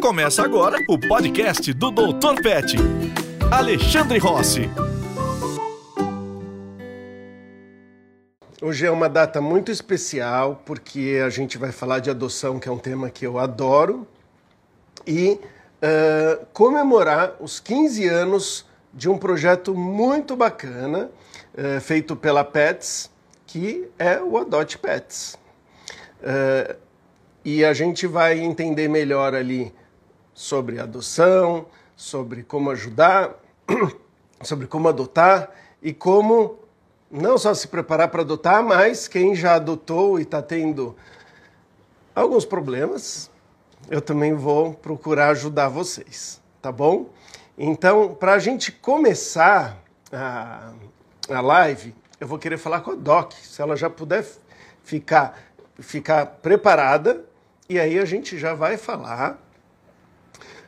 Começa agora o podcast do Dr. Pet. Alexandre Rossi. Hoje é uma data muito especial porque a gente vai falar de adoção, que é um tema que eu adoro, e uh, comemorar os 15 anos de um projeto muito bacana uh, feito pela Pets, que é o Adote Pets. Uh, e a gente vai entender melhor ali sobre adoção, sobre como ajudar, sobre como adotar e como não só se preparar para adotar, mas quem já adotou e está tendo alguns problemas, eu também vou procurar ajudar vocês, tá bom? Então, para a gente começar a, a live, eu vou querer falar com a Doc, se ela já puder ficar, ficar preparada, e aí a gente já vai falar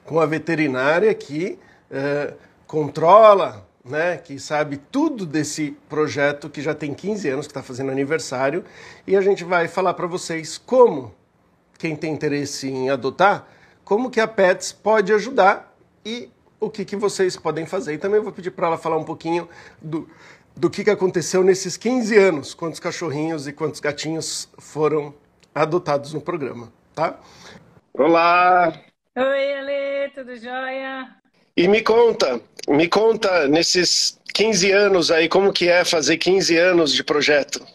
com a veterinária que é, controla, né, que sabe tudo desse projeto que já tem 15 anos, que está fazendo aniversário, e a gente vai falar para vocês como, quem tem interesse em adotar, como que a Pets pode ajudar e o que, que vocês podem fazer. E também vou pedir para ela falar um pouquinho do, do que, que aconteceu nesses 15 anos, quantos cachorrinhos e quantos gatinhos foram adotados no programa, tá? Olá, Oi, Ale, tudo jóia? E me conta, me conta nesses 15 anos aí, como que é fazer 15 anos de projeto?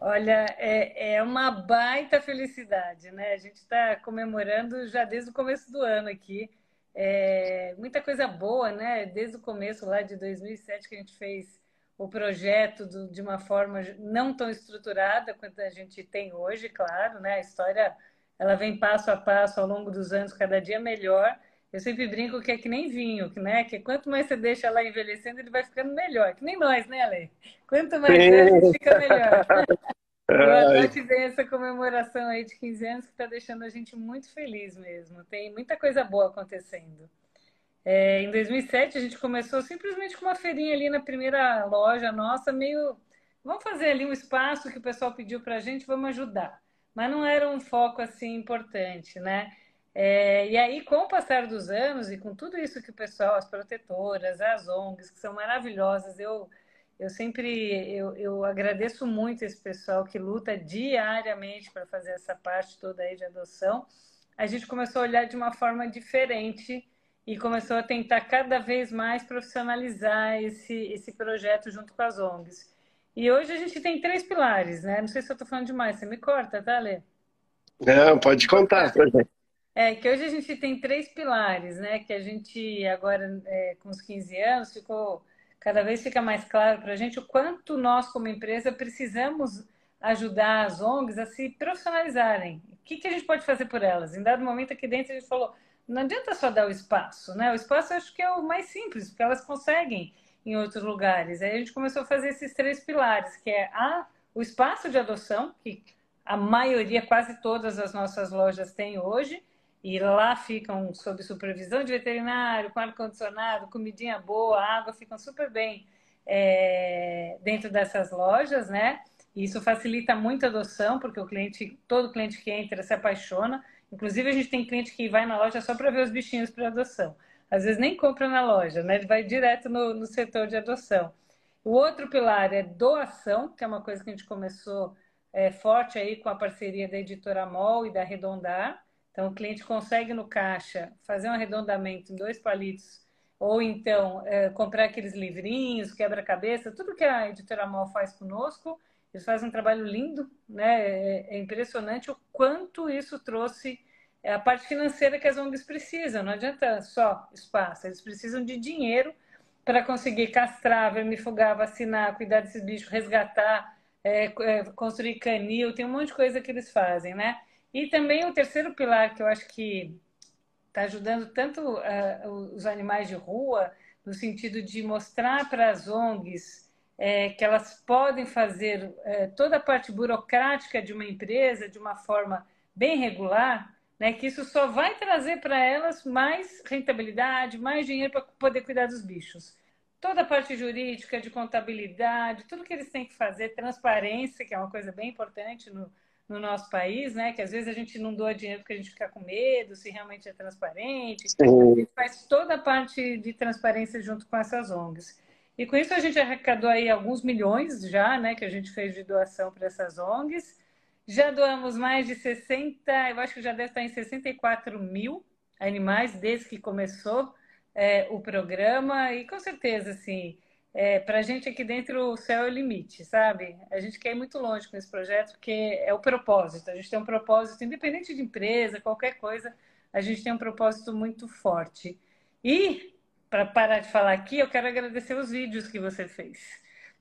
Olha, é, é uma baita felicidade, né? A gente está comemorando já desde o começo do ano aqui. É, muita coisa boa, né? Desde o começo lá de 2007 que a gente fez o projeto do, de uma forma não tão estruturada quanto a gente tem hoje, claro, né? A história ela vem passo a passo ao longo dos anos, cada dia melhor. Eu sempre brinco que é que nem vinho, né? Que quanto mais você deixa lá envelhecendo, ele vai ficando melhor. Que nem nós, né, Ale? Quanto mais velho, fica melhor. Agora que vem essa comemoração aí de 15 anos que está deixando a gente muito feliz mesmo. Tem muita coisa boa acontecendo. É, em 2007 a gente começou simplesmente com uma feirinha ali na primeira loja nossa, meio vamos fazer ali um espaço que o pessoal pediu para a gente, vamos ajudar mas não era um foco assim importante, né? É, e aí, com o passar dos anos e com tudo isso que o pessoal, as protetoras, as ONGs, que são maravilhosas, eu, eu sempre eu, eu agradeço muito esse pessoal que luta diariamente para fazer essa parte toda aí de adoção. A gente começou a olhar de uma forma diferente e começou a tentar cada vez mais profissionalizar esse, esse projeto junto com as ONGs. E hoje a gente tem três pilares, né? Não sei se eu estou falando demais, você me corta, tá, Lê? Não, pode contar pra gente. É, que hoje a gente tem três pilares, né? Que a gente agora, é, com os 15 anos, ficou cada vez fica mais claro para a gente o quanto nós, como empresa, precisamos ajudar as ONGs a se profissionalizarem. O que, que a gente pode fazer por elas? Em dado momento aqui dentro a gente falou, não adianta só dar o espaço, né? O espaço eu acho que é o mais simples, porque elas conseguem em outros lugares. Aí a gente começou a fazer esses três pilares, que é a, o espaço de adoção, que a maioria, quase todas as nossas lojas têm hoje, e lá ficam sob supervisão de veterinário, com ar-condicionado, comidinha boa, água, ficam super bem é, dentro dessas lojas, né? Isso facilita muito a adoção, porque o cliente, todo cliente que entra se apaixona. Inclusive, a gente tem cliente que vai na loja só para ver os bichinhos para adoção às vezes nem compra na loja, né? Ele vai direto no, no setor de adoção. O outro pilar é doação, que é uma coisa que a gente começou é, forte aí com a parceria da editora MOL e da Arredondar. Então, o cliente consegue no caixa fazer um arredondamento em dois palitos, ou então é, comprar aqueles livrinhos, quebra-cabeça, tudo que a editora MOL faz conosco. Eles fazem um trabalho lindo, né? É, é impressionante o quanto isso trouxe é a parte financeira que as ONGs precisam. Não adianta só espaço, eles precisam de dinheiro para conseguir castrar, vermifugar, vacinar, cuidar desses bichos, resgatar, é, é, construir canil, tem um monte de coisa que eles fazem, né? E também o terceiro pilar que eu acho que está ajudando tanto uh, os animais de rua, no sentido de mostrar para as ONGs é, que elas podem fazer é, toda a parte burocrática de uma empresa de uma forma bem regular, né, que isso só vai trazer para elas mais rentabilidade, mais dinheiro para poder cuidar dos bichos. Toda a parte jurídica, de contabilidade, tudo que eles têm que fazer, transparência, que é uma coisa bem importante no, no nosso país, né? Que às vezes a gente não doa dinheiro porque a gente fica com medo, se realmente é transparente. Sim. A gente faz toda a parte de transparência junto com essas ONGs. E com isso a gente arrecadou aí alguns milhões já, né? Que a gente fez de doação para essas ONGs. Já doamos mais de 60, eu acho que já deve estar em 64 mil animais desde que começou é, o programa. E com certeza, assim, é, para a gente aqui dentro o céu é o limite, sabe? A gente quer ir muito longe com esse projeto porque é o propósito. A gente tem um propósito, independente de empresa, qualquer coisa, a gente tem um propósito muito forte. E, para parar de falar aqui, eu quero agradecer os vídeos que você fez,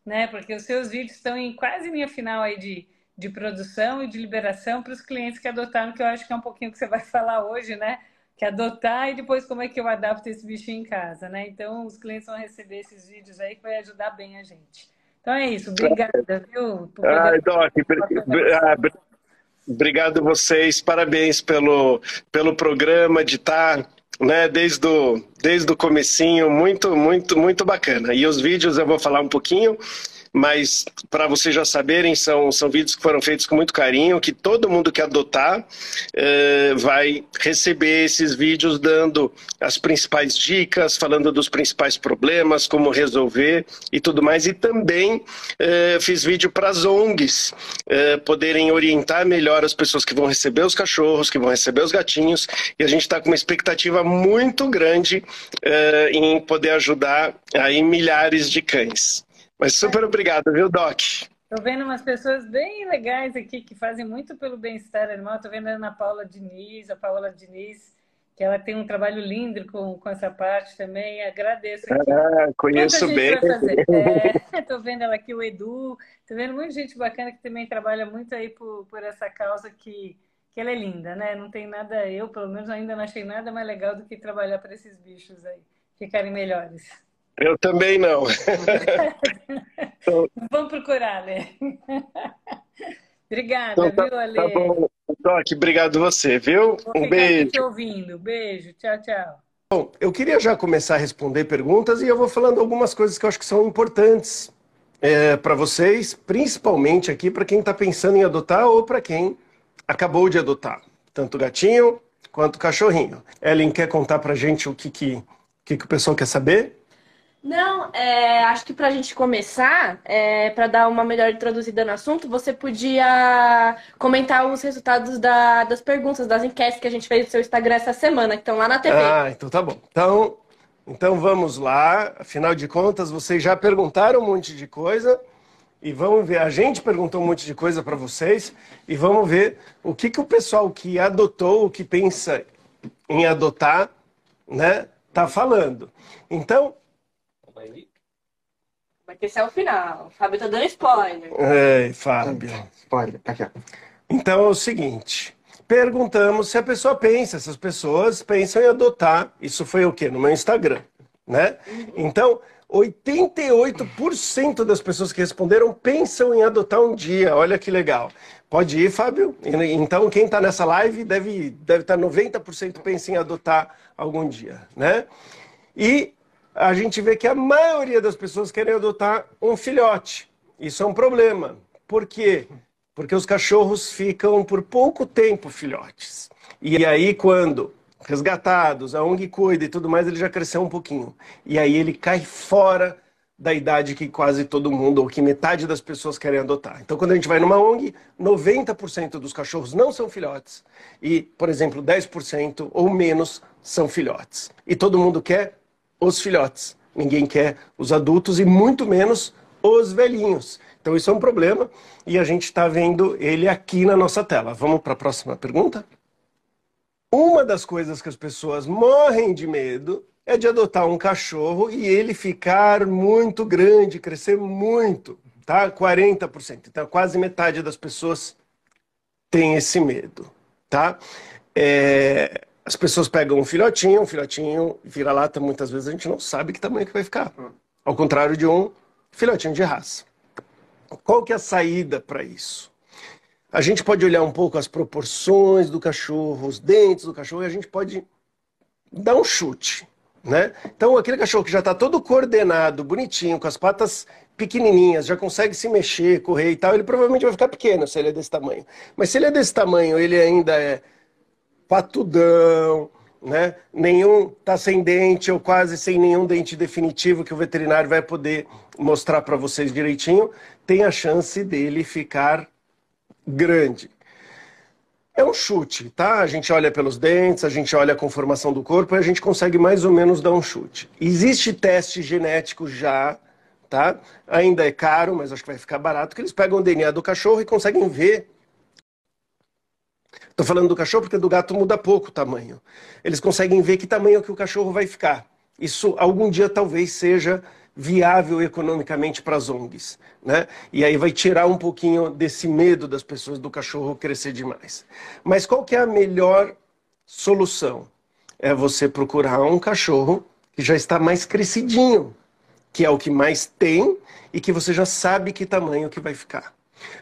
né? Porque os seus vídeos estão em quase linha final aí de, de produção e de liberação para os clientes que adotaram, que eu acho que é um pouquinho que você vai falar hoje, né? que adotar e depois como é que eu adapto esse bichinho em casa, né? Então os clientes vão receber esses vídeos aí que vai ajudar bem a gente. Então é isso, obrigada, viu? Ai, Doc, ah, obrigado vocês, parabéns pelo, pelo programa de estar né, desde o, desde o comecinho, muito, muito, muito bacana. E os vídeos eu vou falar um pouquinho mas para vocês já saberem, são, são vídeos que foram feitos com muito carinho, que todo mundo que adotar eh, vai receber esses vídeos dando as principais dicas, falando dos principais problemas, como resolver e tudo mais. E também eh, fiz vídeo para as ONGs eh, poderem orientar melhor as pessoas que vão receber os cachorros, que vão receber os gatinhos, e a gente está com uma expectativa muito grande em poder ajudar aí milhares de cães. Mas super obrigado, viu, Doc? Estou vendo umas pessoas bem legais aqui que fazem muito pelo bem-estar animal. Estou vendo a Ana Paula Diniz, a Paula Diniz, que ela tem um trabalho lindo com, com essa parte também. Agradeço. Aqui. Ah, conheço bem. Estou é, vendo ela aqui, o Edu. Estou vendo muita gente bacana que também trabalha muito aí por, por essa causa que, que ela é linda, né? Não tem nada, eu pelo menos ainda não achei nada mais legal do que trabalhar para esses bichos aí, ficarem melhores. Eu também não. Vamos procurar, né? Obrigada, então, tá, viu, Ale? Tá bom. Doc, obrigado você, viu? Vou um beijo. te ouvindo. Beijo. Tchau, tchau. Bom, eu queria já começar a responder perguntas e eu vou falando algumas coisas que eu acho que são importantes é, para vocês, principalmente aqui para quem está pensando em adotar ou para quem acabou de adotar, tanto gatinho quanto cachorrinho. Ellen quer contar para gente o que, que, que, que o pessoal quer saber? Não, é, acho que para a gente começar, é, para dar uma melhor introduzida no assunto, você podia comentar os resultados da, das perguntas, das enquetes que a gente fez no seu Instagram essa semana, que estão lá na TV. Ah, então tá bom. Então, então vamos lá. Afinal de contas, vocês já perguntaram um monte de coisa e vamos ver. A gente perguntou um monte de coisa para vocês e vamos ver o que, que o pessoal que adotou, o que pensa em adotar, né, tá falando. Então, Vai ter ser o final. O Fábio tá dando spoiler. Ei, Fábio. Spoiler, tá aqui, ó. Então é o seguinte. Perguntamos se a pessoa pensa, se as pessoas pensam em adotar. Isso foi o quê? No meu Instagram, né? Então, 88% das pessoas que responderam pensam em adotar um dia. Olha que legal. Pode ir, Fábio? Então, quem está nessa live deve, deve estar tá 90% pensa em adotar algum dia, né? E a gente vê que a maioria das pessoas querem adotar um filhote. Isso é um problema. Por quê? Porque os cachorros ficam por pouco tempo filhotes. E aí, quando resgatados, a ONG cuida e tudo mais, ele já cresceu um pouquinho. E aí ele cai fora da idade que quase todo mundo, ou que metade das pessoas querem adotar. Então, quando a gente vai numa ONG, 90% dos cachorros não são filhotes. E, por exemplo, 10% ou menos são filhotes. E todo mundo quer os filhotes. Ninguém quer os adultos e muito menos os velhinhos. Então isso é um problema e a gente está vendo ele aqui na nossa tela. Vamos para a próxima pergunta? Uma das coisas que as pessoas morrem de medo é de adotar um cachorro e ele ficar muito grande, crescer muito, tá? 40%. Então quase metade das pessoas tem esse medo, tá? É... As pessoas pegam um filhotinho, um filhotinho vira-lata, muitas vezes a gente não sabe que tamanho que vai ficar. Ao contrário de um filhotinho de raça. Qual que é a saída para isso? A gente pode olhar um pouco as proporções do cachorro, os dentes do cachorro, e a gente pode dar um chute. Né? Então, aquele cachorro que já está todo coordenado, bonitinho, com as patas pequenininhas, já consegue se mexer, correr e tal, ele provavelmente vai ficar pequeno se ele é desse tamanho. Mas se ele é desse tamanho, ele ainda é patudão, né? Nenhum tá sem dente ou quase sem nenhum dente definitivo que o veterinário vai poder mostrar para vocês direitinho, tem a chance dele ficar grande. É um chute, tá? A gente olha pelos dentes, a gente olha a conformação do corpo e a gente consegue mais ou menos dar um chute. Existe teste genético já, tá? Ainda é caro, mas acho que vai ficar barato, que eles pegam o DNA do cachorro e conseguem ver. Estou falando do cachorro porque do gato muda pouco o tamanho. Eles conseguem ver que tamanho que o cachorro vai ficar. Isso algum dia talvez seja viável economicamente para as ONGs. Né? E aí vai tirar um pouquinho desse medo das pessoas do cachorro crescer demais. Mas qual que é a melhor solução? É você procurar um cachorro que já está mais crescidinho, que é o que mais tem e que você já sabe que tamanho que vai ficar.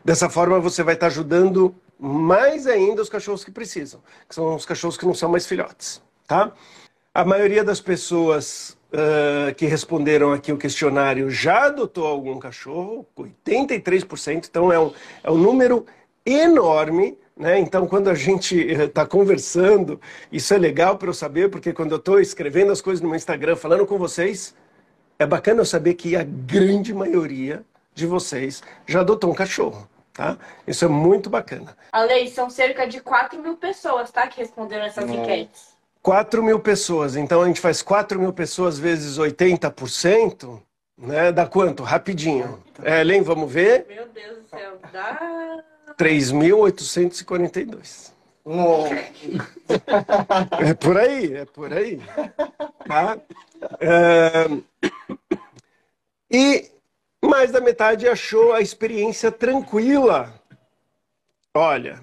Dessa forma você vai estar ajudando mais ainda os cachorros que precisam, que são os cachorros que não são mais filhotes, tá? A maioria das pessoas uh, que responderam aqui o questionário já adotou algum cachorro, 83%, então é um, é um número enorme. Né? Então, quando a gente está conversando, isso é legal para eu saber, porque quando eu estou escrevendo as coisas no meu Instagram, falando com vocês, é bacana eu saber que a grande maioria de vocês já adotou um cachorro. Tá? Isso é muito bacana. A lei são cerca de 4 mil pessoas tá, que responderam essas enquetes. 4 mil pessoas. Então a gente faz 4 mil pessoas vezes 80%, né? Dá quanto? Rapidinho. É, Len, vamos ver? Meu Deus do céu, dá. 3.842. é por aí, é por aí. Tá? É... E mais da metade achou a experiência tranquila. Olha,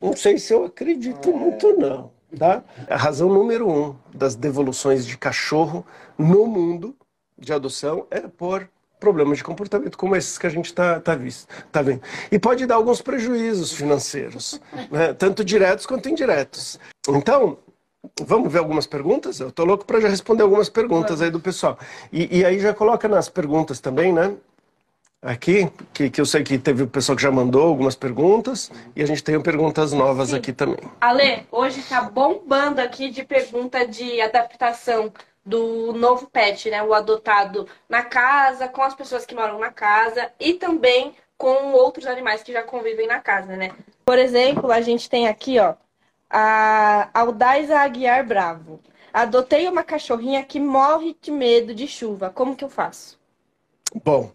não sei se eu acredito muito, não. Tá? A razão número um das devoluções de cachorro no mundo de adoção é por problemas de comportamento como esses que a gente está tá tá vendo. E pode dar alguns prejuízos financeiros, né? tanto diretos quanto indiretos. Então, vamos ver algumas perguntas? Eu estou louco para já responder algumas perguntas aí do pessoal. E, e aí já coloca nas perguntas também, né? aqui, que, que eu sei que teve o pessoal que já mandou algumas perguntas, e a gente tem perguntas novas Sim. aqui também. Ale, hoje tá bombando aqui de pergunta de adaptação do novo pet, né? O adotado na casa, com as pessoas que moram na casa e também com outros animais que já convivem na casa, né? Por exemplo, a gente tem aqui, ó, a Aldaiza Aguiar Bravo. Adotei uma cachorrinha que morre de medo de chuva. Como que eu faço? Bom,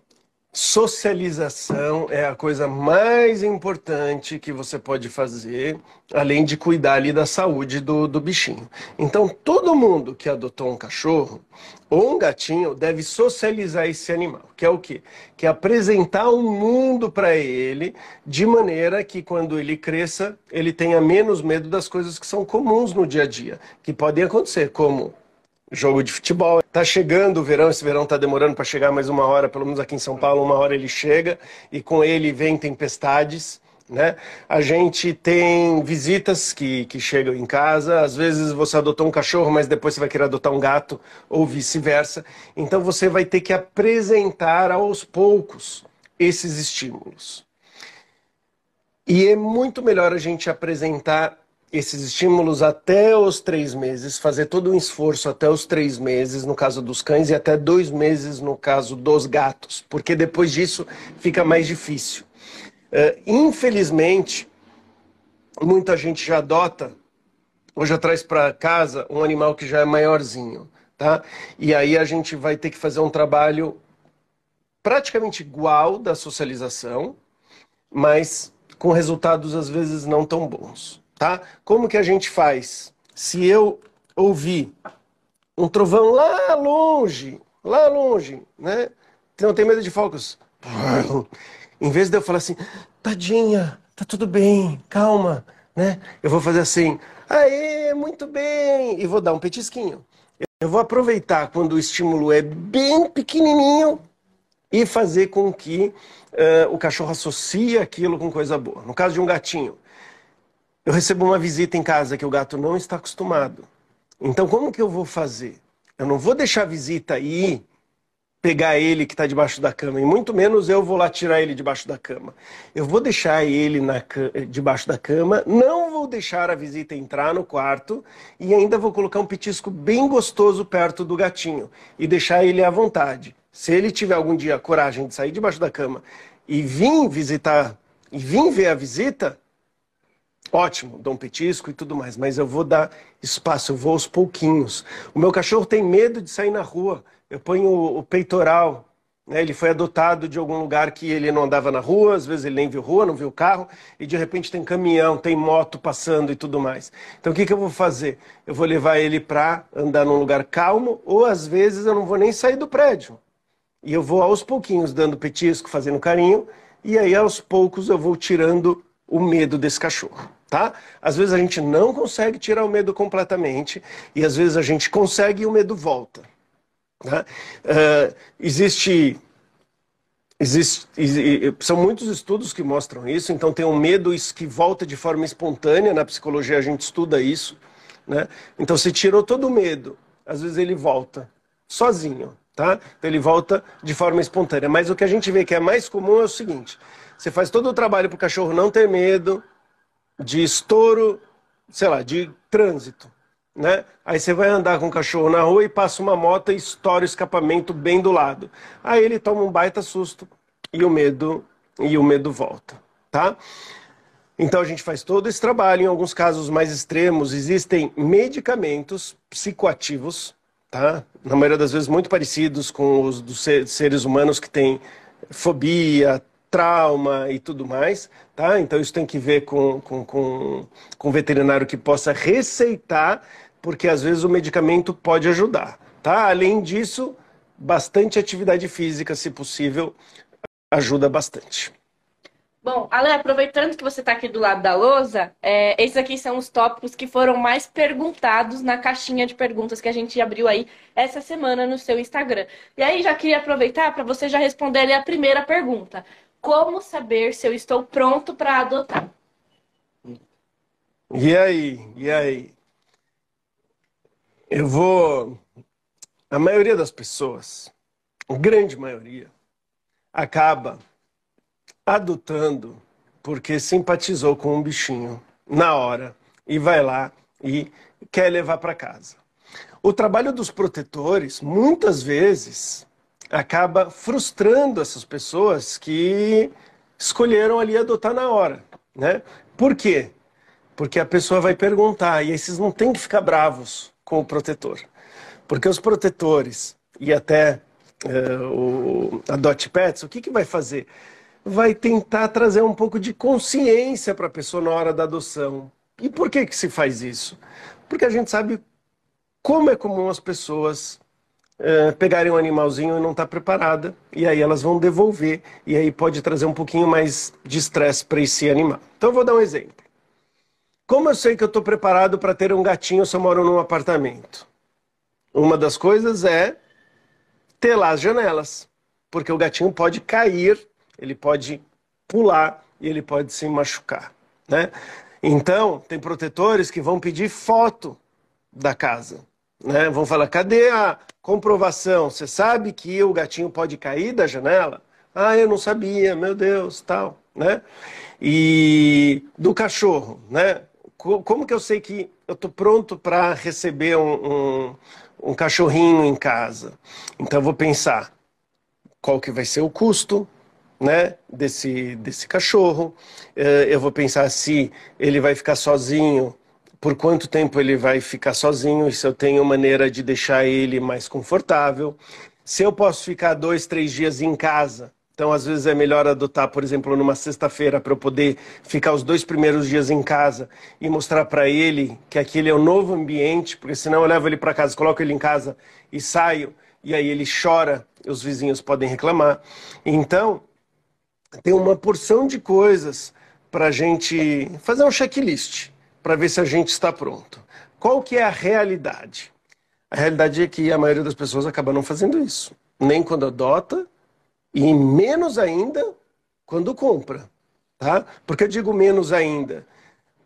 Socialização é a coisa mais importante que você pode fazer, além de cuidar ali da saúde do, do bichinho. Então, todo mundo que adotou um cachorro ou um gatinho deve socializar esse animal, que é o quê? Que é apresentar o um mundo para ele, de maneira que quando ele cresça, ele tenha menos medo das coisas que são comuns no dia a dia, que podem acontecer, como jogo de futebol. Tá chegando o verão, esse verão tá demorando para chegar mais uma hora, pelo menos aqui em São Paulo, uma hora ele chega e com ele vem tempestades. Né? A gente tem visitas que, que chegam em casa, às vezes você adotou um cachorro, mas depois você vai querer adotar um gato, ou vice-versa. Então você vai ter que apresentar aos poucos esses estímulos. E é muito melhor a gente apresentar esses estímulos até os três meses, fazer todo um esforço até os três meses, no caso dos cães, e até dois meses no caso dos gatos, porque depois disso fica mais difícil. Uh, infelizmente, muita gente já adota, ou já traz para casa um animal que já é maiorzinho, tá? E aí a gente vai ter que fazer um trabalho praticamente igual da socialização, mas com resultados às vezes não tão bons tá? Como que a gente faz? Se eu ouvir um trovão lá longe, lá longe, né? Não tem medo de focos. Em vez de eu falar assim, tadinha, tá tudo bem, calma, né? Eu vou fazer assim, aê, muito bem, e vou dar um petisquinho. Eu vou aproveitar quando o estímulo é bem pequenininho e fazer com que uh, o cachorro associe aquilo com coisa boa. No caso de um gatinho, eu recebo uma visita em casa que o gato não está acostumado. Então, como que eu vou fazer? Eu não vou deixar a visita ir pegar ele que está debaixo da cama, e muito menos eu vou lá tirar ele debaixo da cama. Eu vou deixar ele na, debaixo da cama, não vou deixar a visita entrar no quarto e ainda vou colocar um petisco bem gostoso perto do gatinho e deixar ele à vontade. Se ele tiver algum dia coragem de sair debaixo da cama e vir visitar e vir ver a visita, ótimo, dou um petisco e tudo mais, mas eu vou dar espaço, eu vou aos pouquinhos. O meu cachorro tem medo de sair na rua eu ponho o, peitoral. Né? Ele foi adotado de algum lugar que ele não andava na rua, às vezes ele nem viu rua, não viu carro, e de repente tem caminhão, tem moto passando e tudo mais. Então o que, que eu vou fazer? Eu vou levar ele para andar num lugar calmo, ou às vezes eu não vou nem sair do prédio. E eu vou aos pouquinhos dando petisco, fazendo carinho, e aí aos poucos eu vou tirando o medo desse cachorro. Tá? Às vezes a gente não consegue tirar o medo completamente, e às vezes a gente consegue e o medo volta. Né? Uh, existe, existe, são muitos estudos que mostram isso, então tem um medo que volta de forma espontânea, na psicologia a gente estuda isso. Né? Então se tirou todo o medo, às vezes ele volta sozinho, tá? Então ele volta de forma espontânea. Mas o que a gente vê que é mais comum é o seguinte: você faz todo o trabalho para o cachorro não ter medo de estouro, sei lá, de trânsito né? Aí você vai andar com o cachorro na rua e passa uma moto e estoura o escapamento bem do lado. Aí ele toma um baita susto e o medo e o medo volta, tá? Então a gente faz todo esse trabalho. Em alguns casos mais extremos existem medicamentos psicoativos, tá? Na maioria das vezes muito parecidos com os dos seres humanos que têm fobia, trauma e tudo mais, tá? Então isso tem que ver com, com, com, com um veterinário que possa receitar porque às vezes o medicamento pode ajudar, tá? Além disso, bastante atividade física, se possível, ajuda bastante. Bom, Ale, aproveitando que você está aqui do lado da lousa, é, esses aqui são os tópicos que foram mais perguntados na caixinha de perguntas que a gente abriu aí essa semana no seu Instagram. E aí já queria aproveitar para você já responder ali a primeira pergunta. Como saber se eu estou pronto para adotar? E aí? E aí? Eu vou. A maioria das pessoas, a grande maioria, acaba adotando porque simpatizou com um bichinho na hora e vai lá e quer levar para casa. O trabalho dos protetores, muitas vezes, acaba frustrando essas pessoas que escolheram ali adotar na hora, né? Por quê? Porque a pessoa vai perguntar e esses não tem que ficar bravos com o protetor. Porque os protetores e até uh, o, a Dot Pets, o que, que vai fazer? Vai tentar trazer um pouco de consciência para a pessoa na hora da adoção. E por que, que se faz isso? Porque a gente sabe como é comum as pessoas uh, pegarem um animalzinho e não tá preparada, e aí elas vão devolver, e aí pode trazer um pouquinho mais de estresse para esse animal. Então vou dar um exemplo. Como eu sei que eu estou preparado para ter um gatinho se eu moro num apartamento? Uma das coisas é ter lá as janelas, porque o gatinho pode cair, ele pode pular e ele pode se machucar, né? Então, tem protetores que vão pedir foto da casa, né? Vão falar: "Cadê a comprovação? Você sabe que o gatinho pode cair da janela?" "Ah, eu não sabia, meu Deus", tal, né? E do cachorro, né? como que eu sei que eu estou pronto para receber um, um, um, cachorrinho em casa? Então eu vou pensar qual que vai ser o custo né, desse, desse cachorro. Eh, eu vou pensar se ele vai ficar sozinho, por quanto tempo ele vai ficar sozinho, se eu tenho maneira de deixar ele mais confortável. Se eu posso ficar dois, três dias em casa então, às vezes é melhor adotar, por exemplo, numa sexta-feira para eu poder ficar os dois primeiros dias em casa e mostrar para ele que aquele é o novo ambiente, porque senão eu levo ele para casa, coloco ele em casa e saio e aí ele chora, os vizinhos podem reclamar. Então, tem uma porção de coisas para a gente fazer um checklist para ver se a gente está pronto. Qual que é a realidade? A realidade é que a maioria das pessoas acaba não fazendo isso. Nem quando adota, e menos ainda quando compra. Tá? Por que eu digo menos ainda?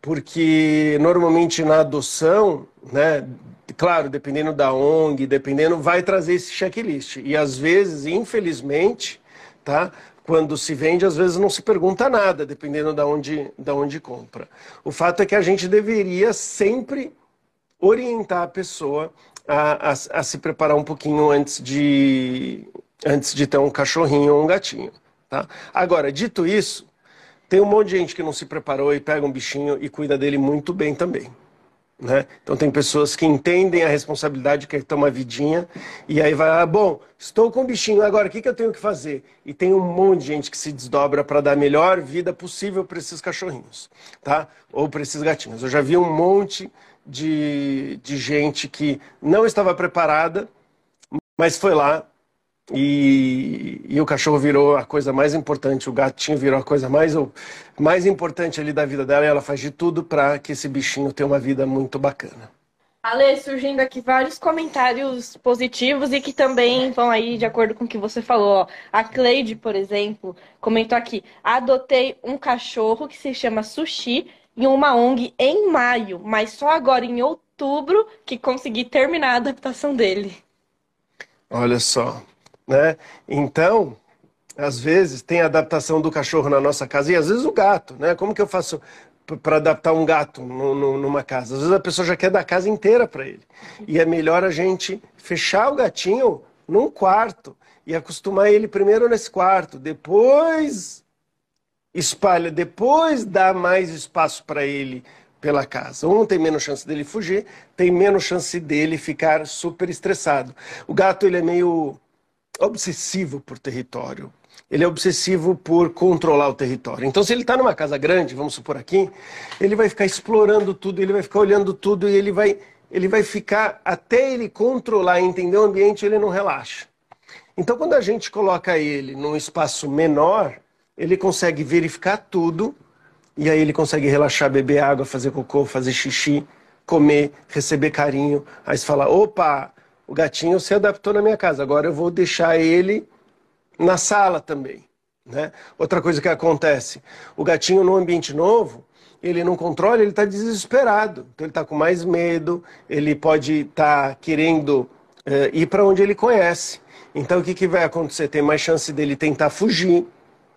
Porque normalmente na adoção, né, claro, dependendo da ONG, dependendo, vai trazer esse checklist. E às vezes, infelizmente, tá? Quando se vende, às vezes não se pergunta nada, dependendo da onde, da onde compra. O fato é que a gente deveria sempre orientar a pessoa a, a, a se preparar um pouquinho antes de, antes de ter um cachorrinho ou um gatinho. Tá? Agora, dito isso, tem um monte de gente que não se preparou e pega um bichinho e cuida dele muito bem também. Né? Então tem pessoas que entendem a responsabilidade que é ter uma vidinha e aí vai, ah, bom, estou com o bichinho, agora o que, que eu tenho que fazer? E tem um monte de gente que se desdobra para dar a melhor vida possível para esses cachorrinhos, tá? Ou para esses gatinhos. Eu já vi um monte de, de gente que não estava preparada, mas foi lá e, e, o cachorro virou a coisa mais importante, o gatinho virou a coisa mais, mais importante ali da vida dela e ela faz de tudo para que esse bichinho tenha uma vida muito bacana. Ale, surgindo aqui vários comentários positivos e que também vão aí de acordo com o que você falou. Ó. A Cleide, por exemplo, comentou aqui: adotei um cachorro que se chama Sushi em uma ONG em maio, mas só agora em outubro que consegui terminar a adaptação dele. Olha só, né? Então, às vezes tem a adaptação do cachorro na nossa casa e às vezes o gato, né? Como que eu faço para adaptar um gato no, no, numa casa? Às vezes a pessoa já quer dar a casa inteira para ele. E é melhor a gente fechar o gatinho num quarto e acostumar ele primeiro nesse quarto, depois espalha, depois dá mais espaço para ele pela casa. Um tem menos chance dele fugir, tem menos chance dele ficar super estressado. O gato ele é meio obsessivo por território. Ele é obsessivo por controlar o território. Então, se ele está numa casa grande, vamos supor aqui, ele vai ficar explorando tudo, ele vai ficar olhando tudo e ele vai, ele vai ficar, até ele controlar e entender o ambiente, ele não relaxa. Então, quando a gente coloca ele num espaço menor, ele consegue verificar tudo e aí ele consegue relaxar, beber água, fazer cocô, fazer xixi, comer, receber carinho. Aí você fala: opa, o gatinho se adaptou na minha casa, agora eu vou deixar ele na sala também. Né? Outra coisa que acontece, o gatinho no ambiente novo, ele não controla, ele está desesperado. Então ele está com mais medo, ele pode estar tá querendo é, ir para onde ele conhece. Então o que, que vai acontecer? Tem mais chance dele tentar fugir,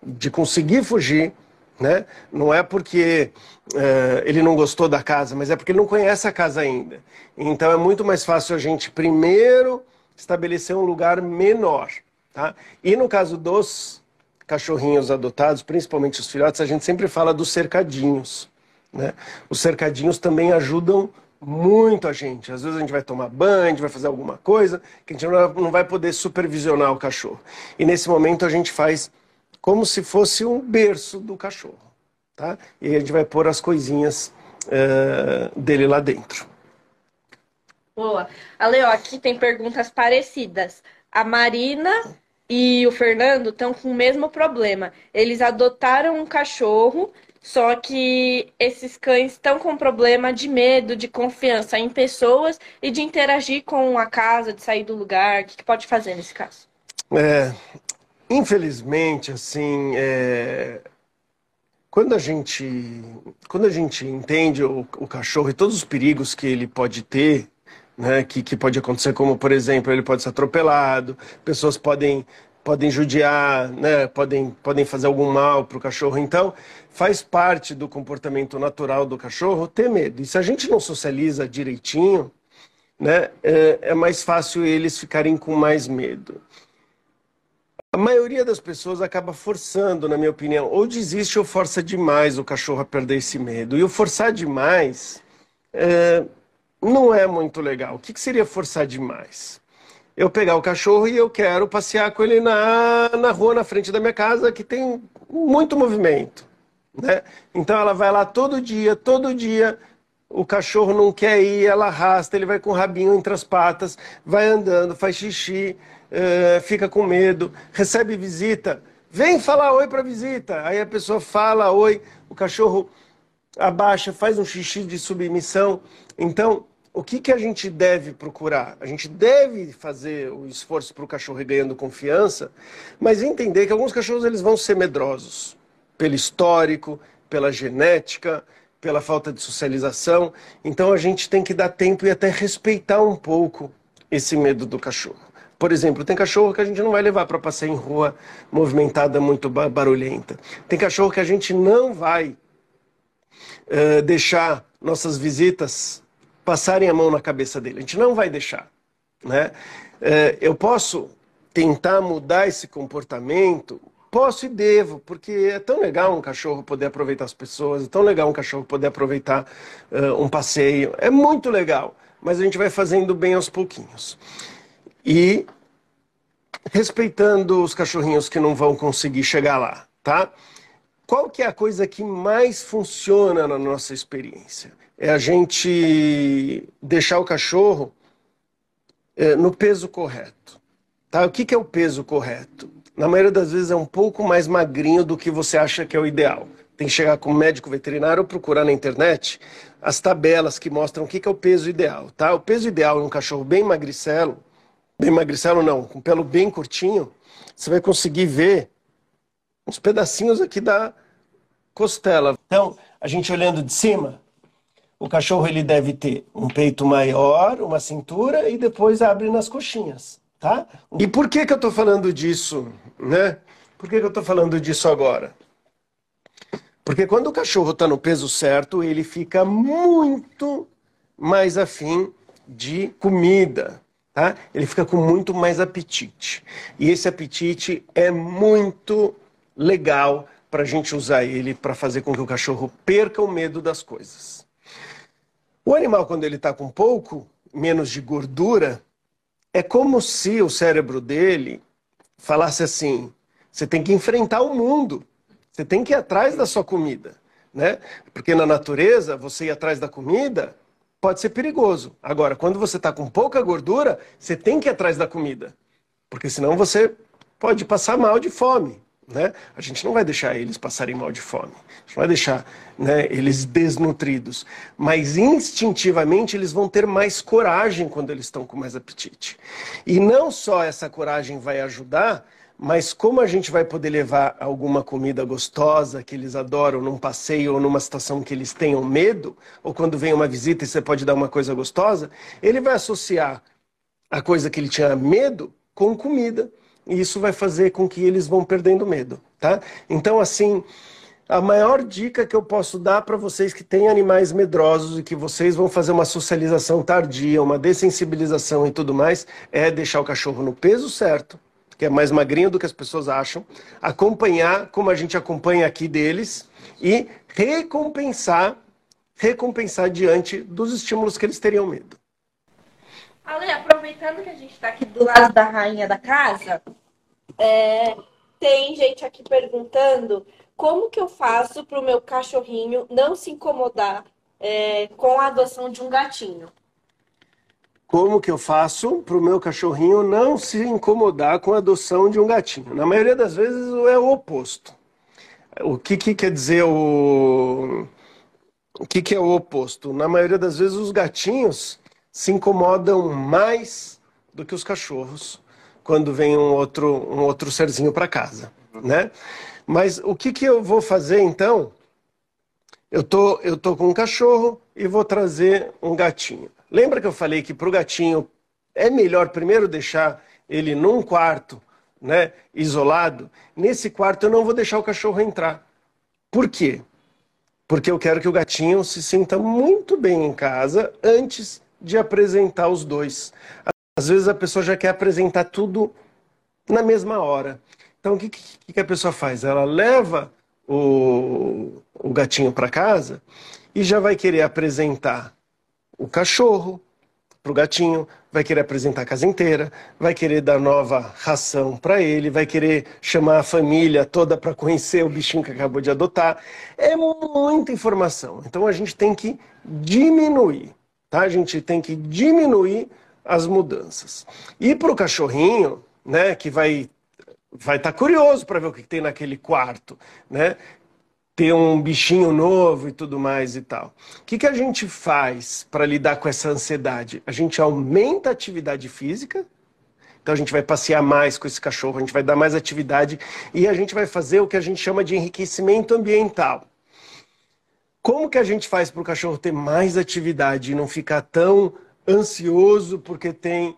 de conseguir fugir, né? Não é porque uh, ele não gostou da casa, mas é porque ele não conhece a casa ainda. Então é muito mais fácil a gente primeiro estabelecer um lugar menor. Tá? E no caso dos cachorrinhos adotados, principalmente os filhotes, a gente sempre fala dos cercadinhos. Né? Os cercadinhos também ajudam muito a gente. Às vezes a gente vai tomar banho, vai fazer alguma coisa que a gente não vai poder supervisionar o cachorro. E nesse momento a gente faz como se fosse um berço do cachorro. Tá? E a gente vai pôr as coisinhas uh, dele lá dentro. Boa. Ale, ó, aqui tem perguntas parecidas. A Marina e o Fernando estão com o mesmo problema. Eles adotaram um cachorro, só que esses cães estão com problema de medo, de confiança em pessoas e de interagir com a casa, de sair do lugar. O que, que pode fazer nesse caso? É, Infelizmente, assim, é... quando, a gente, quando a gente entende o, o, cachorro e todos os perigos que ele pode ter, né, que, que pode acontecer, como, por exemplo, ele pode ser atropelado, pessoas podem, podem judiar, né, podem, podem fazer algum mal para o cachorro. Então, faz parte do comportamento natural do cachorro ter medo. E se a gente não socializa direitinho, né, é, é mais fácil eles ficarem com mais medo. A maioria das pessoas acaba forçando, na minha opinião, ou desiste ou força demais o cachorro a perder esse medo. E o forçar demais é, não é muito legal. O que, que seria forçar demais? Eu pegar o cachorro e eu quero passear com ele na, na rua, na frente da minha casa, que tem muito movimento. Né? Então ela vai lá todo dia, todo dia. O cachorro não quer ir, ela arrasta, ele vai com o rabinho entre as patas, vai andando, faz xixi uh, fica com medo, recebe visita, vem falar oi para visita. Aí a pessoa fala oi, o cachorro abaixa, faz um xixi de submissão. Então, o que, que a gente deve procurar? A gente deve fazer o esforço para o cachorro ir ganhando confiança, mas entender que alguns cachorros eles vão ser medrosos pelo histórico, pela genética, pela falta de socialização. Então a gente tem que dar tempo e até respeitar um pouco esse medo do cachorro. Por exemplo, tem cachorro que a gente não vai levar para passear em rua movimentada, muito barulhenta. Tem cachorro que a gente não vai uh, deixar nossas visitas passarem a mão na cabeça dele. A gente não vai deixar. Né? Uh, eu posso tentar mudar esse comportamento Posso e devo, porque é tão legal um cachorro poder aproveitar as pessoas, é tão legal um cachorro poder aproveitar uh, um passeio. É muito legal, mas a gente vai fazendo bem aos pouquinhos. E respeitando os cachorrinhos que não vão conseguir chegar lá, tá? Qual que é a coisa que mais funciona na nossa experiência? É a gente deixar o cachorro uh, no peso correto. Tá? O que, que é o peso correto? na maioria das vezes é um pouco mais magrinho do que você acha que é o ideal. Tem que chegar com um médico veterinário ou procurar na internet as tabelas que mostram o que é o peso ideal, tá? O peso ideal em um cachorro bem magricelo, bem magricelo não, com pelo bem curtinho, você vai conseguir ver uns pedacinhos aqui da costela. Então, a gente olhando de cima, o cachorro ele deve ter um peito maior, uma cintura e depois abre nas coxinhas. Tá? E por que, que eu estou falando disso? Né? Por que, que eu estou falando disso agora? Porque quando o cachorro está no peso certo, ele fica muito mais afim de comida. Tá? Ele fica com muito mais apetite. E esse apetite é muito legal para a gente usar ele para fazer com que o cachorro perca o medo das coisas. O animal, quando ele está com pouco menos de gordura, é como se o cérebro dele falasse assim: você tem que enfrentar o mundo, você tem que ir atrás da sua comida, né? Porque na natureza, você ir atrás da comida pode ser perigoso. Agora, quando você está com pouca gordura, você tem que ir atrás da comida, porque senão você pode passar mal de fome. Né? A gente não vai deixar eles passarem mal de fome, a gente não vai deixar né, eles desnutridos, mas instintivamente eles vão ter mais coragem quando eles estão com mais apetite. E não só essa coragem vai ajudar, mas como a gente vai poder levar alguma comida gostosa que eles adoram num passeio ou numa situação que eles tenham medo, ou quando vem uma visita e você pode dar uma coisa gostosa, ele vai associar a coisa que ele tinha medo com comida e isso vai fazer com que eles vão perdendo medo, tá? Então, assim, a maior dica que eu posso dar para vocês que têm animais medrosos e que vocês vão fazer uma socialização tardia, uma dessensibilização e tudo mais, é deixar o cachorro no peso certo, que é mais magrinho do que as pessoas acham, acompanhar como a gente acompanha aqui deles e recompensar, recompensar diante dos estímulos que eles teriam medo. Ale, aproveitando que a gente está aqui do lado da rainha da casa, é, tem gente aqui perguntando como que eu faço para o meu cachorrinho não se incomodar é, com a adoção de um gatinho. Como que eu faço para o meu cachorrinho não se incomodar com a adoção de um gatinho? Na maioria das vezes é o oposto. O que, que quer dizer o... O que, que é o oposto? Na maioria das vezes os gatinhos se incomodam mais do que os cachorros quando vem um outro, um outro serzinho para casa, né? Mas o que, que eu vou fazer então? Eu tô, eu tô com um cachorro e vou trazer um gatinho. Lembra que eu falei que para o gatinho é melhor primeiro deixar ele num quarto, né, isolado? Nesse quarto eu não vou deixar o cachorro entrar. Por quê? Porque eu quero que o gatinho se sinta muito bem em casa antes de apresentar os dois. Às vezes a pessoa já quer apresentar tudo na mesma hora. Então o que, que, que a pessoa faz? Ela leva o, o gatinho para casa e já vai querer apresentar o cachorro para o gatinho, vai querer apresentar a casa inteira, vai querer dar nova ração para ele, vai querer chamar a família toda para conhecer o bichinho que acabou de adotar. É muita informação. Então a gente tem que diminuir. Tá? A gente tem que diminuir as mudanças. E para o cachorrinho, né, que vai vai estar tá curioso para ver o que tem naquele quarto, né? Ter um bichinho novo e tudo mais e tal. O que, que a gente faz para lidar com essa ansiedade? A gente aumenta a atividade física, então a gente vai passear mais com esse cachorro, a gente vai dar mais atividade e a gente vai fazer o que a gente chama de enriquecimento ambiental. Como que a gente faz para o cachorro ter mais atividade e não ficar tão ansioso porque tem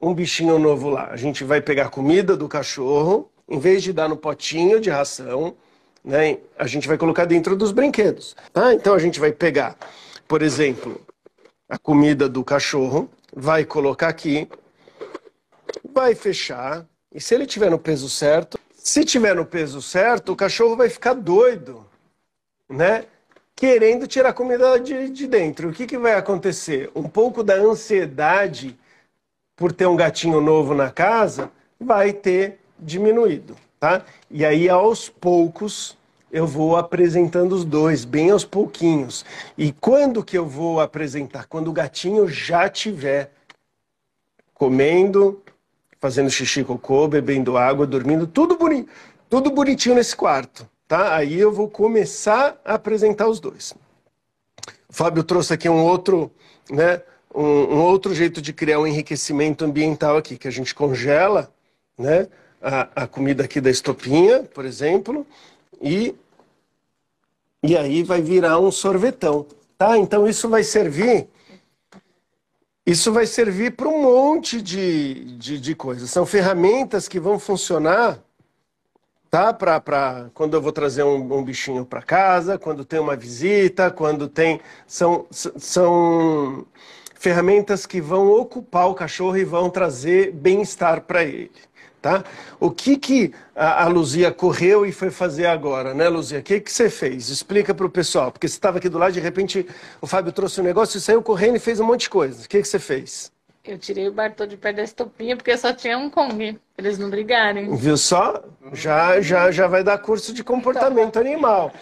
um bichinho novo lá? A gente vai pegar comida do cachorro, em vez de dar no potinho de ração, né, a gente vai colocar dentro dos brinquedos. Tá? Então a gente vai pegar, por exemplo, a comida do cachorro, vai colocar aqui, vai fechar, e se ele tiver no peso certo, se tiver no peso certo, o cachorro vai ficar doido, né? Querendo tirar a comida de, de dentro. O que, que vai acontecer? Um pouco da ansiedade por ter um gatinho novo na casa vai ter diminuído, tá? E aí, aos poucos, eu vou apresentando os dois, bem aos pouquinhos. E quando que eu vou apresentar? Quando o gatinho já tiver comendo, fazendo xixi, cocô, bebendo água, dormindo, tudo bonito, tudo bonitinho nesse quarto, tá? Aí eu vou começar a apresentar os dois. O Fábio trouxe aqui um outro, né, um, um outro jeito de criar um enriquecimento ambiental aqui, que a gente congela, né, a, a comida aqui da estopinha, por exemplo, e e aí vai virar um sorvetão, tá? Então isso vai servir, isso vai servir para um monte de, de, de coisas. São ferramentas que vão funcionar, tá? Para quando eu vou trazer um, um bichinho para casa, quando tem uma visita, quando tem são são ferramentas que vão ocupar o cachorro e vão trazer bem-estar para ele. Tá? O que, que a, a Luzia correu e foi fazer agora, né, Luzia? O que, que você fez? Explica para o pessoal, porque você estava aqui do lado, de repente o Fábio trouxe um negócio e saiu correndo e fez um monte de coisa. O que, que você fez? Eu tirei o Bartô de perto da estopinha porque só tinha um Kong, pra eles não brigarem. Viu só? Já, já, já vai dar curso de comportamento animal.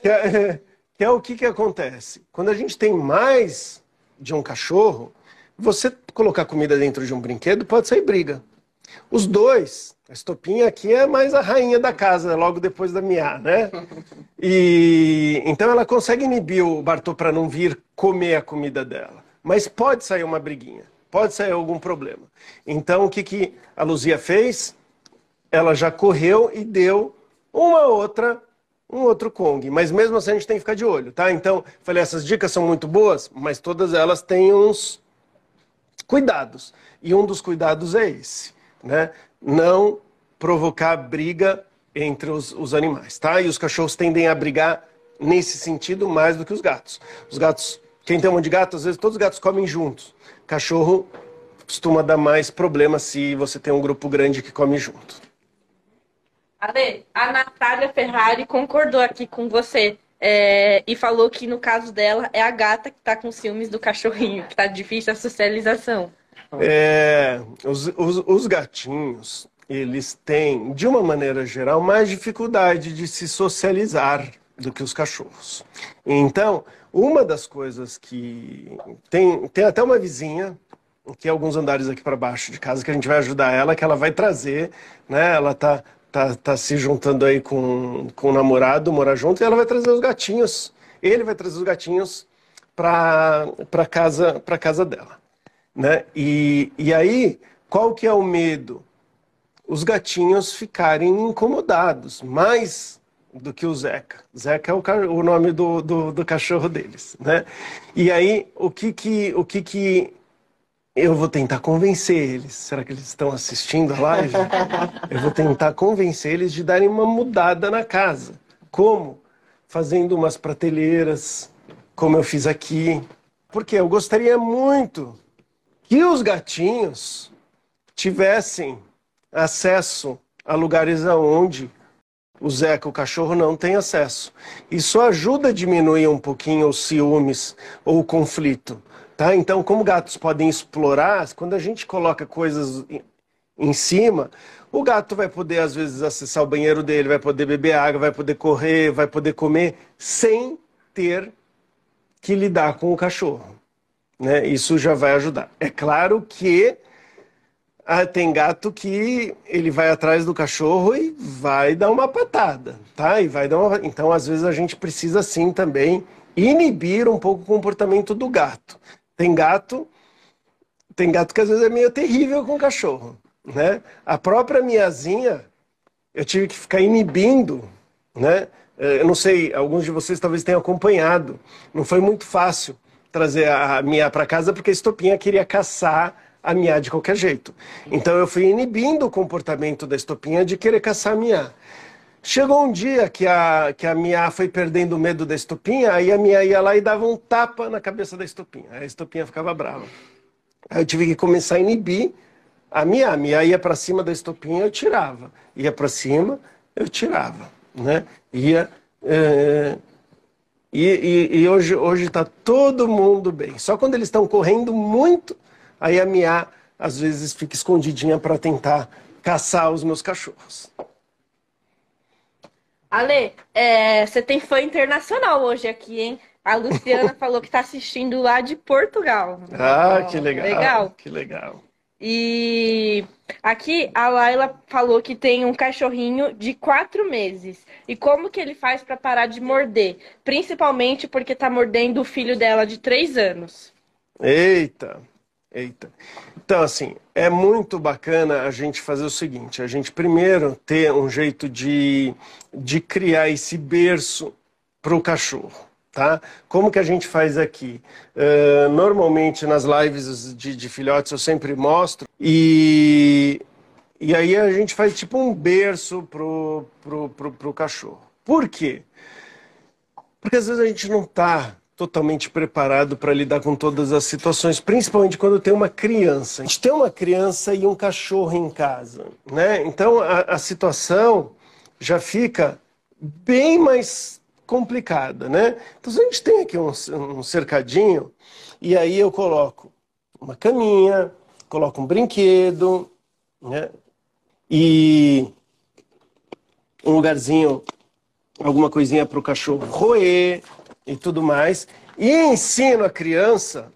Que é, que é o que, que acontece? Quando a gente tem mais de um cachorro, você colocar comida dentro de um brinquedo pode sair briga. Os dois, a estopinha aqui é mais a rainha da casa, logo depois da Mia, né? E então ela consegue inibir o Bartô para não vir comer a comida dela. Mas pode sair uma briguinha, pode sair algum problema. Então o que, que a Luzia fez? Ela já correu e deu uma outra um outro Kong, mas mesmo assim a gente tem que ficar de olho, tá? Então, falei, essas dicas são muito boas, mas todas elas têm uns cuidados. E um dos cuidados é esse né, não provocar briga entre os, os animais, tá? E os cachorros tendem a brigar nesse sentido mais do que os gatos. Os gatos, quem tem um monte de gato, às vezes todos os gatos comem juntos. Cachorro costuma dar mais problema se você tem um grupo grande que come junto. Ale, a Natália Ferrari concordou aqui com você é, e falou que no caso dela é a gata que está com ciúmes do cachorrinho, que está difícil a socialização. É, os, os, os gatinhos, eles têm, de uma maneira geral, mais dificuldade de se socializar do que os cachorros. Então, uma das coisas que tem, tem até uma vizinha que é alguns andares aqui para baixo de casa que a gente vai ajudar ela, que ela vai trazer, né? Ela tá tá, tá se juntando aí com, com o namorado, morar junto, e ela vai trazer os gatinhos. Ele vai trazer os gatinhos para casa casa dela. Né? E, e aí, qual que é o medo? Os gatinhos ficarem incomodados, mais do que o Zeca. Zeca é o, o nome do, do, do, cachorro deles, né? E aí, o que que, o que que eu vou tentar convencer eles? Será que eles estão assistindo a live? Eu vou tentar convencer eles de darem uma mudada na casa. Como? Fazendo umas prateleiras, como eu fiz aqui. Porque eu gostaria muito que os gatinhos tivessem acesso a lugares aonde o Zeca, o cachorro, não tem acesso. Isso ajuda a diminuir um pouquinho os ciúmes ou o conflito. Tá? Então, como gatos podem explorar, quando a gente coloca coisas em cima, o gato vai poder, às vezes, acessar o banheiro dele, vai poder beber água, vai poder correr, vai poder comer, sem ter que lidar com o cachorro né? Isso já vai ajudar. É claro que ah, tem gato que ele vai atrás do cachorro e vai dar uma patada, tá? E vai dar uma... Então, às vezes, a gente precisa sim também inibir um pouco o comportamento do gato. Tem gato, tem gato que às vezes é meio terrível com o cachorro, né? A própria miazinha, eu tive que ficar inibindo, né? eh, eu não sei, alguns de vocês talvez tenham acompanhado, não foi muito fácil trazer a Mia para casa porque a Estopinha queria caçar a Mia de qualquer jeito. Então eu fui inibindo o comportamento da Estopinha de querer caçar a Mia. Chegou um dia que a, que a Mia foi perdendo o medo da Estopinha, aí a Mia ia lá e dava um tapa na cabeça da Estopinha. Aí a Estopinha ficava brava. Aí eu tive que começar a inibir a Mia. A Mia ia para cima da Estopinha, eu tirava. Ia para cima, eu tirava. Né? Ia... É e, e, e hoje hoje está todo mundo bem. Só quando eles estão correndo muito, aí a Mia às vezes fica escondidinha para tentar caçar os meus cachorros. Ale, é, você tem fã internacional hoje aqui, hein? A Luciana falou que está assistindo lá de Portugal. Ah, que legal. Legal. Que legal. E aqui a Laila falou que tem um cachorrinho de quatro meses. E como que ele faz para parar de morder? Principalmente porque tá mordendo o filho dela de três anos. Eita, eita. Então, assim, é muito bacana a gente fazer o seguinte: a gente primeiro ter um jeito de, de criar esse berço para o cachorro tá? Como que a gente faz aqui? Uh, normalmente nas lives de, de, filhotes eu sempre mostro e, e aí a gente faz tipo um berço pro, pro, pro, pro cachorro. Por quê? Porque às vezes a gente não está totalmente preparado para lidar com todas as situações, principalmente quando tem uma criança. A gente tem uma criança e um cachorro em casa, né? Então a, a situação já fica bem mais complicada, né? Então, a gente tem aqui um, um cercadinho, e aí eu coloco uma caminha, coloco um brinquedo, né? E um lugarzinho, alguma coisinha para o cachorro roer e tudo mais. E ensino a criança,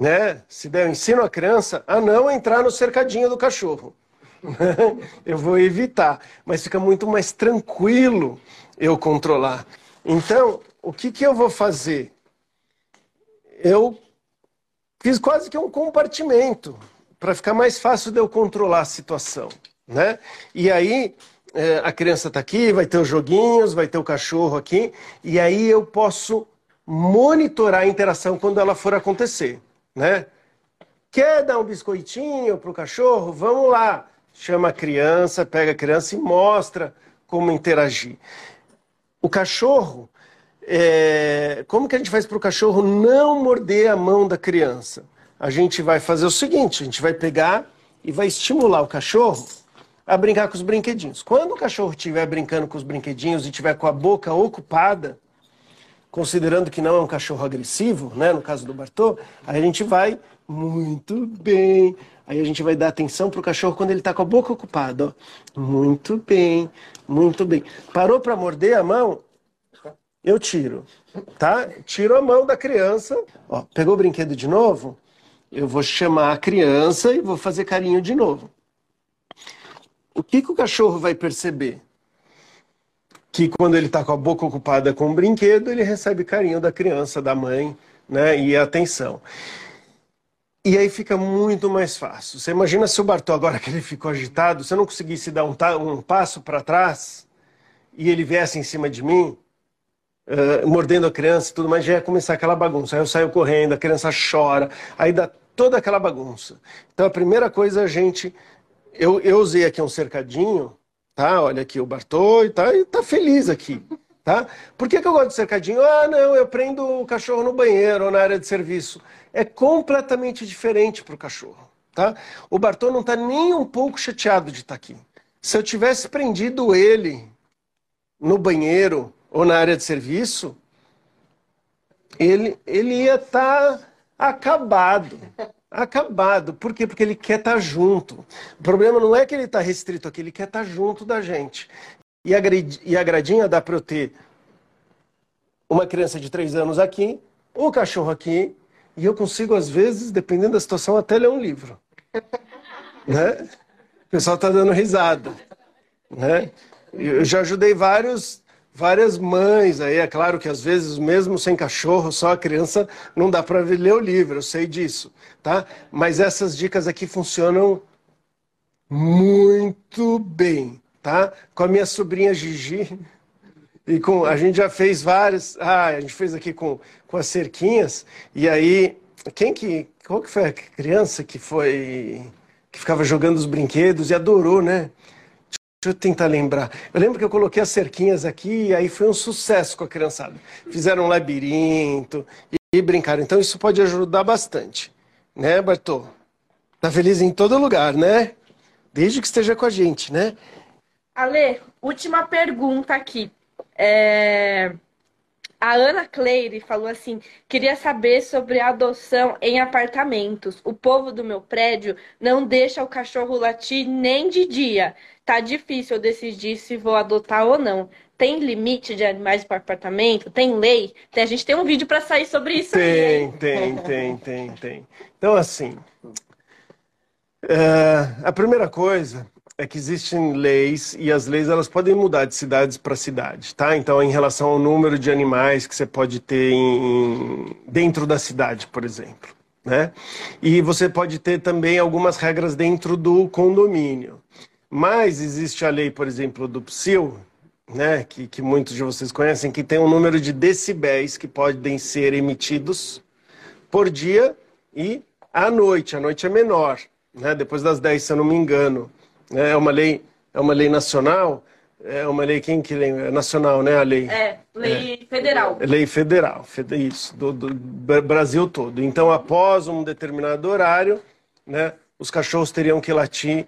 né? Se der, eu ensino a criança a não entrar no cercadinho do cachorro. eu vou evitar, mas fica muito mais tranquilo eu controlar. Então, o que, que eu vou fazer? Eu fiz quase que um compartimento para ficar mais fácil de eu controlar a situação. Né? E aí, é, a criança está aqui, vai ter os joguinhos, vai ter o cachorro aqui, e aí eu posso monitorar a interação quando ela for acontecer. Né? Quer dar um biscoitinho para o cachorro? Vamos lá. Chama a criança, pega a criança e mostra como interagir. O cachorro, é... como que a gente faz para o cachorro não morder a mão da criança? A gente vai fazer o seguinte: a gente vai pegar e vai estimular o cachorro a brincar com os brinquedinhos. Quando o cachorro estiver brincando com os brinquedinhos e estiver com a boca ocupada, considerando que não é um cachorro agressivo, né, no caso do Bartô, a gente vai muito bem. Aí a gente vai dar atenção para o cachorro quando ele está com a boca ocupada. Ó. Muito bem, muito bem. Parou para morder a mão? Eu tiro, tá? Tiro a mão da criança. Ó, pegou o brinquedo de novo? Eu vou chamar a criança e vou fazer carinho de novo. O que, que o cachorro vai perceber? Que quando ele está com a boca ocupada com o brinquedo, ele recebe carinho da criança, da mãe, né? E atenção. E aí fica muito mais fácil. Você imagina se o Bartô, agora que ele ficou agitado, se eu não conseguisse dar um, um passo para trás e ele viesse em cima de mim, uh, mordendo a criança e tudo mais, já ia começar aquela bagunça. Aí eu saio correndo, a criança chora, aí dá toda aquela bagunça. Então a primeira coisa a gente. Eu, eu usei aqui um cercadinho, tá? Olha aqui o Bartô e tá, e tá feliz aqui. Tá? Por que, que eu gosto de cercadinho? Ah, não, eu prendo o cachorro no banheiro ou na área de serviço é completamente diferente para o cachorro. Tá? O Bartô não está nem um pouco chateado de estar tá aqui. Se eu tivesse prendido ele no banheiro ou na área de serviço, ele, ele ia estar tá acabado. Acabado. Por quê? Porque ele quer estar tá junto. O problema não é que ele está restrito aqui, ele quer estar tá junto da gente. E a, e a gradinha dá para eu ter uma criança de três anos aqui, o cachorro aqui e eu consigo, às vezes, dependendo da situação, até ler um livro. né? O pessoal está dando risada. Né? Eu já ajudei vários, várias mães aí. É claro que às vezes, mesmo sem cachorro, só a criança não dá para ler o livro, eu sei disso. Tá? Mas essas dicas aqui funcionam muito bem. Tá? Com a minha sobrinha Gigi, E com, a gente já fez várias. Ah, a gente fez aqui com, com as cerquinhas. E aí, quem que. Qual que foi a criança que foi. que ficava jogando os brinquedos e adorou, né? Deixa eu tentar lembrar. Eu lembro que eu coloquei as cerquinhas aqui e aí foi um sucesso com a criançada. Fizeram um labirinto e, brincaram. Então isso pode ajudar bastante. Né, Bartô? Tá feliz em todo lugar, né? Desde que esteja com a gente, né? Ale, última pergunta aqui. É... A Ana Cleire falou assim: queria saber sobre adoção em apartamentos. O povo do meu prédio não deixa o cachorro latir nem de dia. Tá difícil eu decidir se vou adotar ou não. Tem limite de animais para apartamento? Tem lei? A gente tem um vídeo para sair sobre isso. Tem, tem, tem, tem, tem. Então, assim, uh, a primeira coisa é que existem leis e as leis elas podem mudar de cidades para cidade, tá? Então, em relação ao número de animais que você pode ter em, dentro da cidade, por exemplo, né? E você pode ter também algumas regras dentro do condomínio. Mas existe a lei, por exemplo, do PSIL, né, que, que muitos de vocês conhecem, que tem um número de decibéis que podem ser emitidos por dia e à noite. A noite é menor, né, depois das 10, se eu não me engano. É uma lei, é uma lei nacional. É uma lei, quem que lembra? É nacional, né? A lei. É, lei é, federal. Lei federal, isso, do, do, Brasil todo. Então, após um determinado horário, né, os cachorros teriam que latir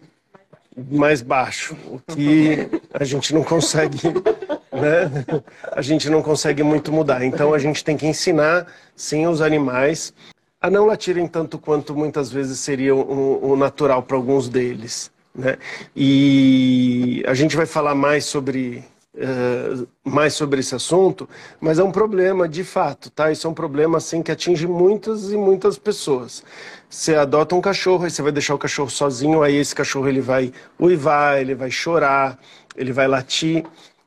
mais baixo, o que a gente não consegue, né? A gente não consegue muito mudar. Então, a gente tem que ensinar, sim, os animais a não latirem tanto quanto muitas vezes seria o, o natural para alguns deles. Né? E a gente vai falar mais sobre, uh, mais sobre esse assunto, mas é um problema de fato, tá? Isso é um problema assim, que atinge muitas e muitas pessoas. Você adota um cachorro, aí você vai deixar o cachorro sozinho, aí esse cachorro ele vai uivar, ele vai chorar, ele vai latir,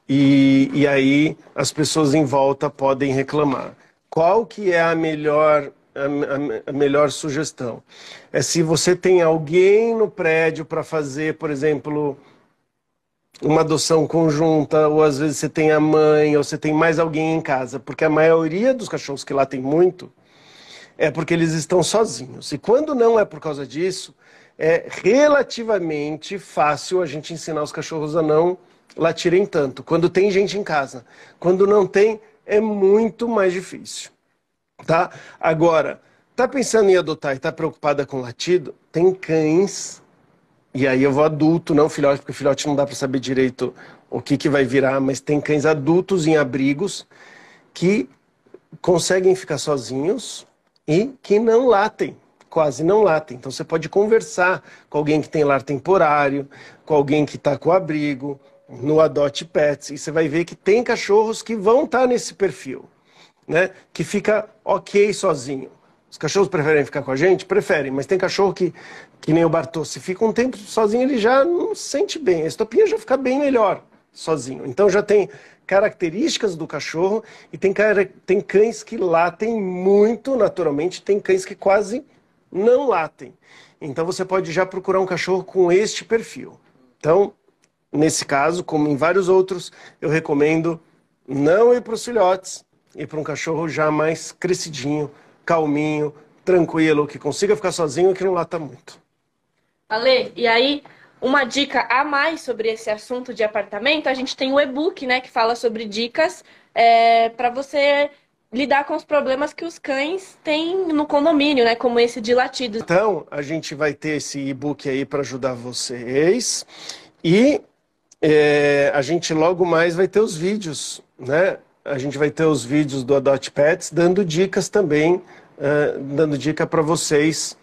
e, e aí as pessoas em volta podem reclamar. Qual que é a melhor a, a, melhor sugestão. É se você tem alguém no prédio para fazer, por exemplo, uma adoção conjunta, ou às vezes você tem a mãe, ou você tem mais alguém em casa, porque a maioria dos cachorros que lá tem muito é porque eles estão sozinhos. E quando não é por causa disso, é relativamente fácil a gente ensinar os cachorros a não latirem tanto. Quando tem gente em casa. Quando não tem, é muito mais difícil. Tá? Agora, tá pensando em adotar e tá preocupada com latido? Tem cães, e aí eu vou adulto, não filhote, porque filhote não dá para saber direito o que, que vai virar, mas tem cães adultos em abrigos que conseguem ficar sozinhos e que não latem, quase não latem. Então você pode conversar com alguém que tem lar temporário, com alguém que está com abrigo, no Adote Pets, e você vai ver que tem cachorros que vão estar tá nesse perfil né, que fica ok sozinho. Os cachorros preferem ficar com a gente? Preferem, mas tem cachorro que, que nem o Bartô, se fica um tempo sozinho, ele já não se sente bem. A estopinha já fica bem melhor sozinho. Então já tem características do cachorro e tem, tem cães que latem muito naturalmente, tem cães que quase não latem. Então você pode já procurar um cachorro com este perfil. Então, nesse caso, como em vários outros, eu recomendo não ir para os filhotes, e para um cachorro já mais crescidinho, calminho, tranquilo, que consiga ficar sozinho e que não lata muito. Ale, e aí, uma dica a mais sobre esse assunto de apartamento, a gente tem o e-book, né, que fala sobre dicas é, para você lidar com os problemas que os cães têm no condomínio, né, como esse de latidos. Então, a gente vai ter esse e-book aí para ajudar vocês e é, a gente logo mais vai ter os vídeos, né? A gente vai ter os vídeos do Adote Pets dando dicas também, uh, dando dica para vocês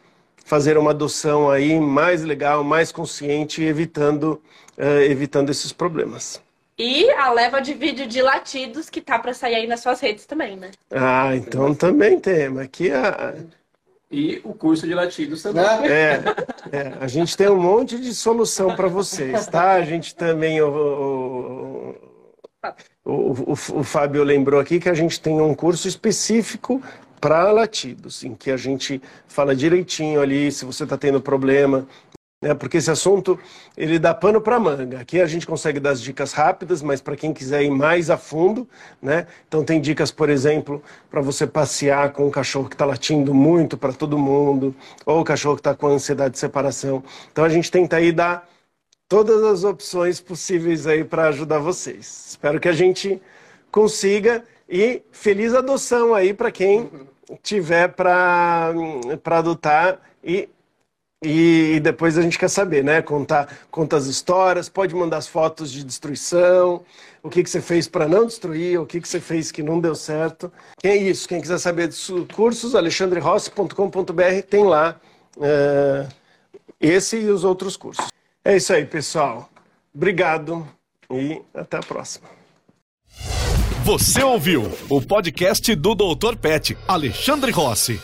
fazer uma adoção aí mais legal, mais consciente, evitando, uh, evitando esses problemas. E a leva de vídeo de latidos que tá para sair aí nas suas redes também, né? Ah, então também tem. Aqui a... E o curso de latidos também. É, é a gente tem um monte de solução para vocês, tá? A gente também... O, o, o, o, o Fábio lembrou aqui que a gente tem um curso específico para latidos, em que a gente fala direitinho ali se você está tendo problema né? Porque esse assunto ele dá pano para manga. Aqui a gente consegue dar as dicas rápidas, mas para quem quiser ir mais a fundo, né? Então tem dicas, por exemplo, para você passear com um cachorro que está latindo muito para todo mundo, ou o cachorro que está com ansiedade de separação. Então a gente tenta aí dar todas as opções possíveis aí para ajudar vocês. Espero que a gente consiga e feliz adoção aí para quem tiver para adotar e e depois a gente quer saber, né? Contar, conta as histórias, pode mandar as fotos de destruição, o que, que você fez para não destruir, o que, que você fez que não deu certo. Quem é isso? Quem quiser saber dos cursos, alexandrerossi.com.br tem lá uh, esse e os outros cursos. É isso aí, pessoal. Obrigado e até a próxima. Você ouviu o podcast do Dr. Pet, Alexandre Rossi.